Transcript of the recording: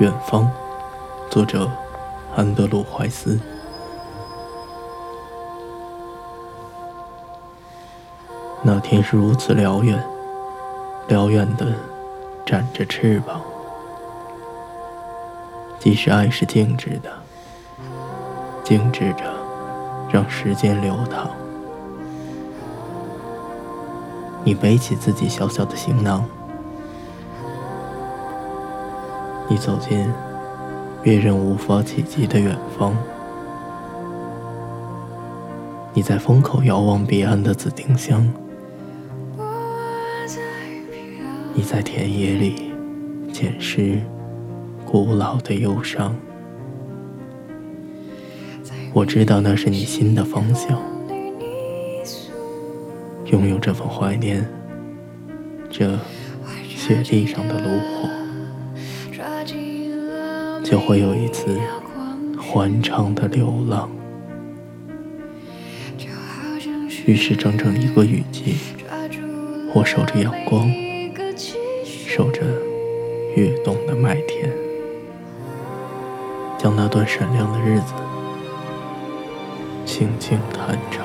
远方，作者安德鲁·怀斯。那天是如此辽远，辽远的展着翅膀。即使爱是静止的，静止着，让时间流淌。你背起自己小小的行囊。你走进别人无法企及的远方，你在风口遥望彼岸的紫丁香，你在田野里捡拾古老的忧伤。我知道那是你心的方向，拥有这份怀念，这雪地上的炉火。就会有一次欢畅的流浪。于是，整整一个雨季，我守着阳光，守着跃动的麦田，将那段闪亮的日子轻轻弹唱。